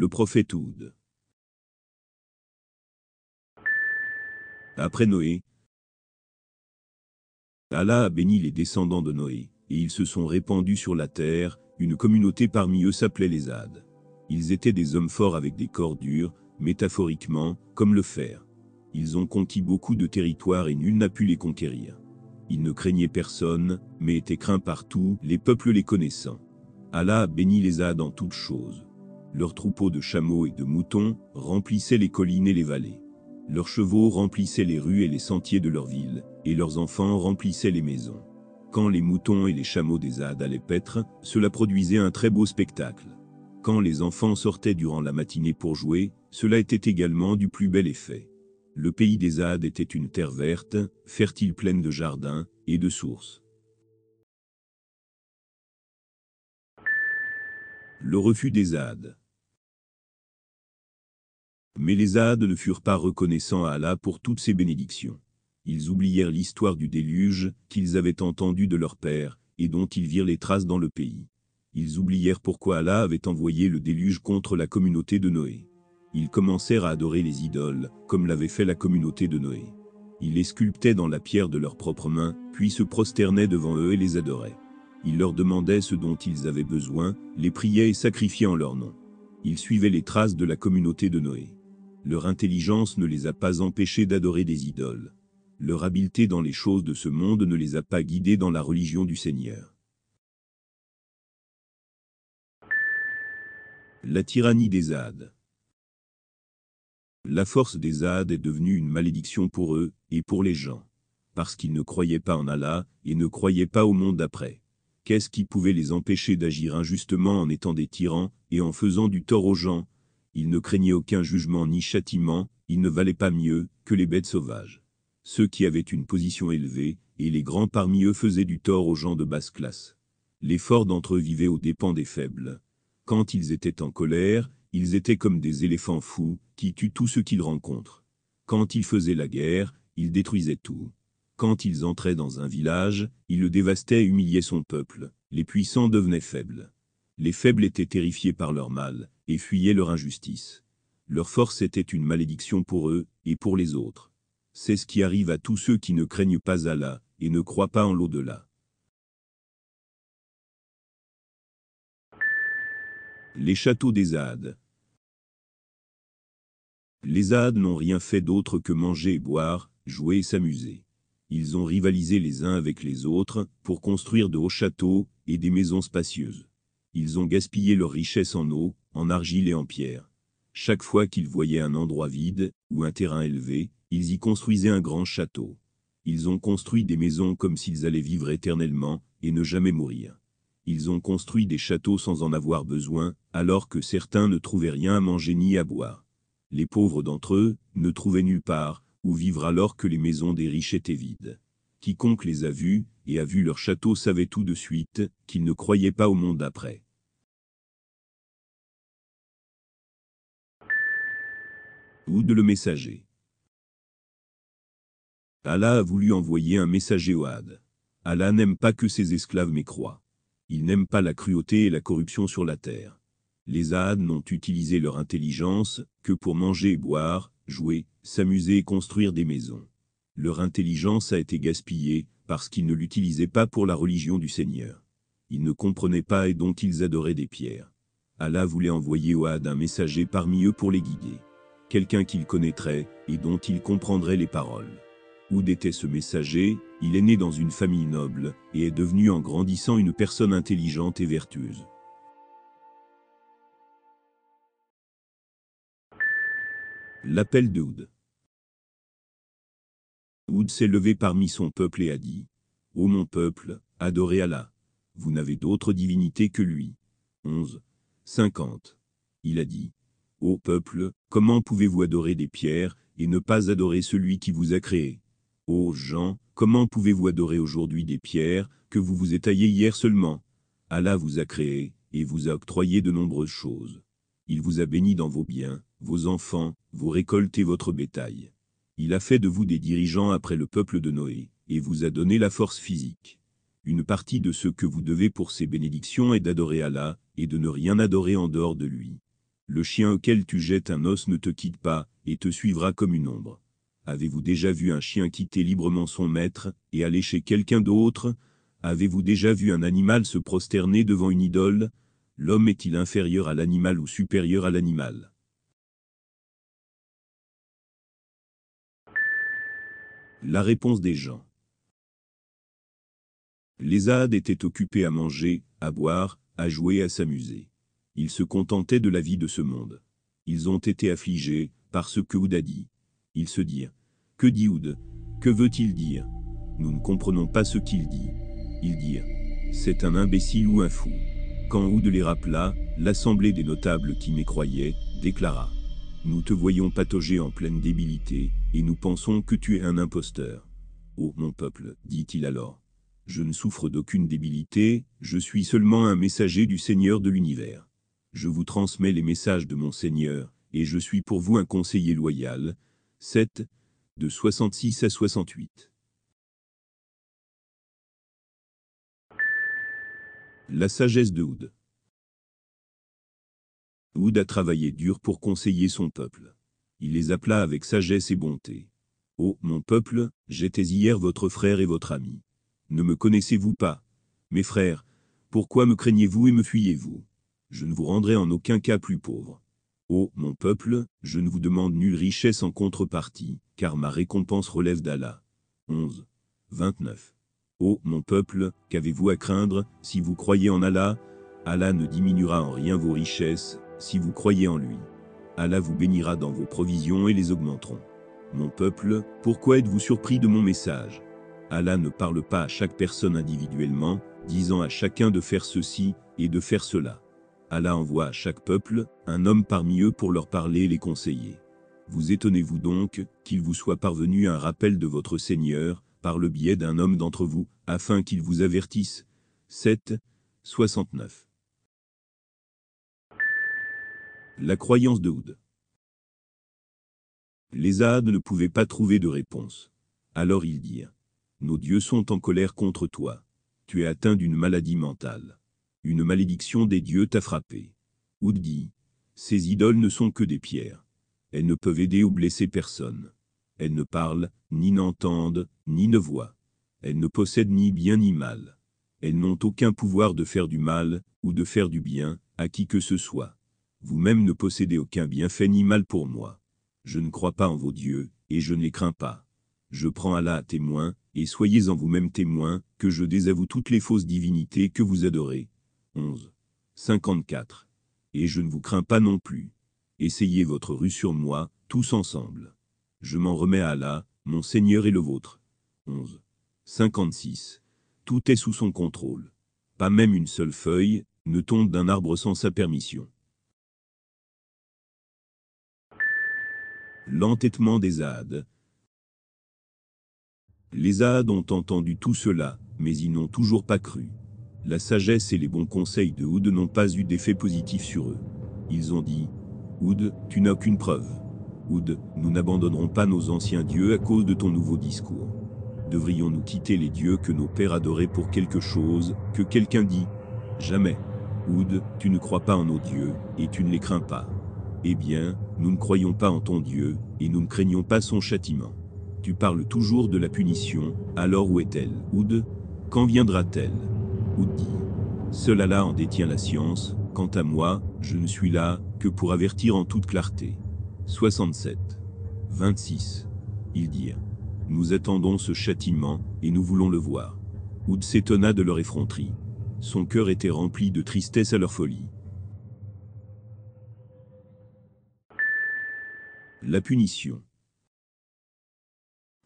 Le prophète Oud. Après Noé, Allah a béni les descendants de Noé, et ils se sont répandus sur la terre, une communauté parmi eux s'appelait les Hades. Ils étaient des hommes forts avec des corps durs, métaphoriquement, comme le fer. Ils ont conquis beaucoup de territoires et nul n'a pu les conquérir. Ils ne craignaient personne, mais étaient craints par tous, les peuples les connaissant. Allah a béni les Hades en toutes choses. Leurs troupeaux de chameaux et de moutons remplissaient les collines et les vallées. Leurs chevaux remplissaient les rues et les sentiers de leur ville, et leurs enfants remplissaient les maisons. Quand les moutons et les chameaux des Hades allaient paître, cela produisait un très beau spectacle. Quand les enfants sortaient durant la matinée pour jouer, cela était également du plus bel effet. Le pays des Hades était une terre verte, fertile pleine de jardins et de sources. Le refus des Hades Mais les Hades ne furent pas reconnaissants à Allah pour toutes ses bénédictions. Ils oublièrent l'histoire du déluge qu'ils avaient entendu de leur père, et dont ils virent les traces dans le pays. Ils oublièrent pourquoi Allah avait envoyé le déluge contre la communauté de Noé. Ils commencèrent à adorer les idoles, comme l'avait fait la communauté de Noé. Ils les sculptaient dans la pierre de leurs propres mains, puis se prosternaient devant eux et les adoraient. Ils leur demandaient ce dont ils avaient besoin, les priaient et sacrifiaient en leur nom. Ils suivaient les traces de la communauté de Noé. Leur intelligence ne les a pas empêchés d'adorer des idoles leur habileté dans les choses de ce monde ne les a pas guidés dans la religion du Seigneur. La tyrannie des Hades La force des Hades est devenue une malédiction pour eux et pour les gens, parce qu'ils ne croyaient pas en Allah et ne croyaient pas au monde d'après. Qu'est-ce qui pouvait les empêcher d'agir injustement en étant des tyrans et en faisant du tort aux gens Ils ne craignaient aucun jugement ni châtiment, ils ne valaient pas mieux que les bêtes sauvages ceux qui avaient une position élevée, et les grands parmi eux faisaient du tort aux gens de basse classe. Les forts d'entre eux vivaient aux dépens des faibles. Quand ils étaient en colère, ils étaient comme des éléphants fous, qui tuent tout ce qu'ils rencontrent. Quand ils faisaient la guerre, ils détruisaient tout. Quand ils entraient dans un village, ils le dévastaient et humiliaient son peuple. Les puissants devenaient faibles. Les faibles étaient terrifiés par leur mal, et fuyaient leur injustice. Leur force était une malédiction pour eux, et pour les autres. C'est ce qui arrive à tous ceux qui ne craignent pas Allah et ne croient pas en l'au-delà. Les châteaux des Hades Les Hades n'ont rien fait d'autre que manger et boire, jouer et s'amuser. Ils ont rivalisé les uns avec les autres pour construire de hauts châteaux et des maisons spacieuses. Ils ont gaspillé leurs richesses en eau, en argile et en pierre. Chaque fois qu'ils voyaient un endroit vide ou un terrain élevé, ils y construisaient un grand château. Ils ont construit des maisons comme s'ils allaient vivre éternellement et ne jamais mourir. Ils ont construit des châteaux sans en avoir besoin, alors que certains ne trouvaient rien à manger ni à boire. Les pauvres d'entre eux ne trouvaient nulle part où vivre alors que les maisons des riches étaient vides. Quiconque les a vus et a vu leur château savait tout de suite qu'ils ne croyaient pas au monde d'après. Ou de le messager. Allah a voulu envoyer un messager au Had. Allah n'aime pas que ses esclaves mécroient. Il n'aime pas la cruauté et la corruption sur la terre. Les Hades n'ont utilisé leur intelligence que pour manger et boire, jouer, s'amuser et construire des maisons. Leur intelligence a été gaspillée parce qu'ils ne l'utilisaient pas pour la religion du Seigneur. Ils ne comprenaient pas et donc ils adoraient des pierres. Allah voulait envoyer au Had un messager parmi eux pour les guider. Quelqu'un qu'ils connaîtraient et dont ils comprendraient les paroles. Oud était ce messager, il est né dans une famille noble, et est devenu en grandissant une personne intelligente et vertueuse. L'appel de Oud s'est levé parmi son peuple et a dit, Ô mon peuple, adorez Allah. Vous n'avez d'autre divinité que lui. 11. 50. Il a dit, Ô peuple, comment pouvez-vous adorer des pierres, et ne pas adorer celui qui vous a créé? Ô gens, comment pouvez-vous adorer aujourd'hui des pierres que vous vous étaillez hier seulement? Allah vous a créé et vous a octroyé de nombreuses choses. Il vous a béni dans vos biens, vos enfants, vos récoltes et votre bétail. Il a fait de vous des dirigeants après le peuple de Noé, et vous a donné la force physique. Une partie de ce que vous devez pour ces bénédictions est d'adorer Allah, et de ne rien adorer en dehors de lui. Le chien auquel tu jettes un os ne te quitte pas, et te suivra comme une ombre. Avez-vous déjà vu un chien quitter librement son maître, et aller chez quelqu'un d'autre? Avez-vous déjà vu un animal se prosterner devant une idole? L'homme est-il inférieur à l'animal ou supérieur à l'animal? La réponse des gens. Les ades étaient occupés à manger, à boire, à jouer, à s'amuser. Ils se contentaient de la vie de ce monde. Ils ont été affligés par ce que Oud a dit. Ils se dirent Que dit Oud? Que veut-il dire? Nous ne comprenons pas ce qu'il dit. Ils dirent C'est un imbécile ou un fou. Quand Oud les rappela, l'assemblée des notables qui mécroyaient déclara Nous te voyons patauger en pleine débilité, et nous pensons que tu es un imposteur. Ô mon peuple, dit-il alors, je ne souffre d'aucune débilité, je suis seulement un messager du Seigneur de l'univers. Je vous transmets les messages de mon Seigneur, et je suis pour vous un conseiller loyal. 7. De 66 à 68. La sagesse de Oud. Oud a travaillé dur pour conseiller son peuple. Il les appela avec sagesse et bonté. Ô mon peuple, j'étais hier votre frère et votre ami. Ne me connaissez-vous pas? Mes frères, pourquoi me craignez-vous et me fuyez-vous? Je ne vous rendrai en aucun cas plus pauvre. Ô mon peuple, je ne vous demande nulle richesse en contrepartie, car ma récompense relève d'Allah. 11. 29. Ô mon peuple, qu'avez-vous à craindre, si vous croyez en Allah Allah ne diminuera en rien vos richesses, si vous croyez en lui. Allah vous bénira dans vos provisions et les augmenteront. Mon peuple, pourquoi êtes-vous surpris de mon message? Allah ne parle pas à chaque personne individuellement, disant à chacun de faire ceci et de faire cela. Allah envoie à chaque peuple un homme parmi eux pour leur parler et les conseiller. Vous étonnez-vous donc qu'il vous soit parvenu un rappel de votre Seigneur par le biais d'un homme d'entre vous, afin qu'il vous avertisse? 7. 69. La croyance de Houd. Les Ades ne pouvaient pas trouver de réponse. Alors ils dirent Nos dieux sont en colère contre toi. Tu es atteint d'une maladie mentale. Une malédiction des dieux t'a frappé. Oud dit Ces idoles ne sont que des pierres. Elles ne peuvent aider ou blesser personne. Elles ne parlent, ni n'entendent, ni ne voient. Elles ne possèdent ni bien ni mal. Elles n'ont aucun pouvoir de faire du mal, ou de faire du bien, à qui que ce soit. Vous-même ne possédez aucun bienfait ni mal pour moi. Je ne crois pas en vos dieux, et je ne les crains pas. Je prends Allah à témoin, et soyez en vous-même témoin, que je désavoue toutes les fausses divinités que vous adorez. 11. 54. Et je ne vous crains pas non plus. Essayez votre rue sur moi, tous ensemble. Je m'en remets à Allah, mon Seigneur et le vôtre. 11. 56. Tout est sous son contrôle. Pas même une seule feuille ne tombe d'un arbre sans sa permission. L'entêtement des ades. Les ades ont entendu tout cela, mais ils n'ont toujours pas cru. La sagesse et les bons conseils de Oud n'ont pas eu d'effet positif sur eux. Ils ont dit Oud, tu n'as aucune preuve. Oud, nous n'abandonnerons pas nos anciens dieux à cause de ton nouveau discours. Devrions-nous quitter les dieux que nos pères adoraient pour quelque chose, que quelqu'un dit? Jamais. Oud, tu ne crois pas en nos dieux, et tu ne les crains pas. Eh bien, nous ne croyons pas en ton Dieu, et nous ne craignons pas son châtiment. Tu parles toujours de la punition, alors où est-elle? Oud Quand viendra-t-elle? Oud dit Seul Allah en détient la science, quant à moi, je ne suis là que pour avertir en toute clarté. 67. 26. Ils dirent Nous attendons ce châtiment, et nous voulons le voir. Oud s'étonna de leur effronterie. Son cœur était rempli de tristesse à leur folie. La punition.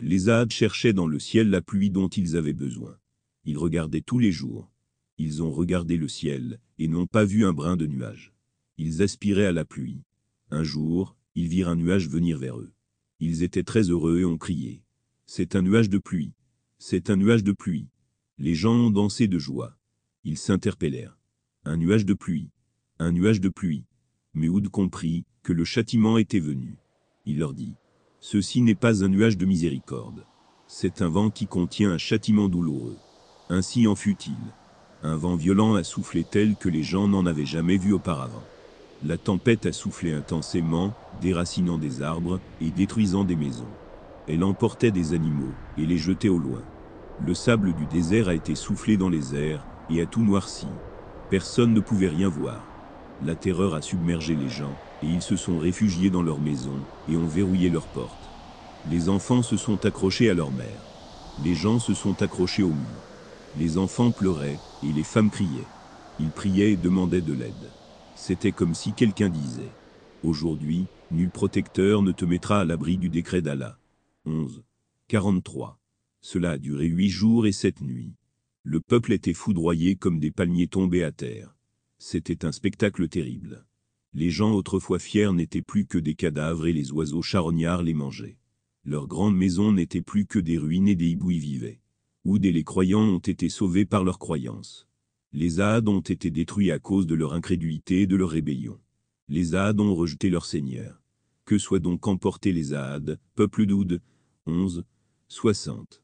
Les ades cherchaient dans le ciel la pluie dont ils avaient besoin. Ils regardaient tous les jours. Ils ont regardé le ciel, et n'ont pas vu un brin de nuage. Ils aspiraient à la pluie. Un jour, ils virent un nuage venir vers eux. Ils étaient très heureux et ont crié. C'est un nuage de pluie. C'est un nuage de pluie. Les gens ont dansé de joie. Ils s'interpellèrent. Un nuage de pluie. Un nuage de pluie. Mais Oud comprit que le châtiment était venu. Il leur dit Ceci n'est pas un nuage de miséricorde. C'est un vent qui contient un châtiment douloureux. Ainsi en fut-il. Un vent violent a soufflé tel que les gens n'en avaient jamais vu auparavant. La tempête a soufflé intensément, déracinant des arbres et détruisant des maisons. Elle emportait des animaux et les jetait au loin. Le sable du désert a été soufflé dans les airs et a tout noirci. Personne ne pouvait rien voir. La terreur a submergé les gens, et ils se sont réfugiés dans leurs maisons et ont verrouillé leurs portes. Les enfants se sont accrochés à leur mère. Les gens se sont accrochés au mur. Les enfants pleuraient et les femmes criaient. Ils priaient et demandaient de l'aide. C'était comme si quelqu'un disait Aujourd'hui, nul protecteur ne te mettra à l'abri du décret d'Allah. 11. 43. Cela a duré huit jours et sept nuits. Le peuple était foudroyé comme des palmiers tombés à terre. C'était un spectacle terrible. Les gens autrefois fiers n'étaient plus que des cadavres et les oiseaux charognards les mangeaient. Leurs grandes maisons n'étaient plus que des ruines et des hiboux y vivaient. Oud et les croyants ont été sauvés par leur croyance. Les Ahad ont été détruits à cause de leur incrédulité et de leur rébellion. Les Ahad ont rejeté leur Seigneur. Que soient donc emportés les Ahad, peuple d'Oud 11, 60.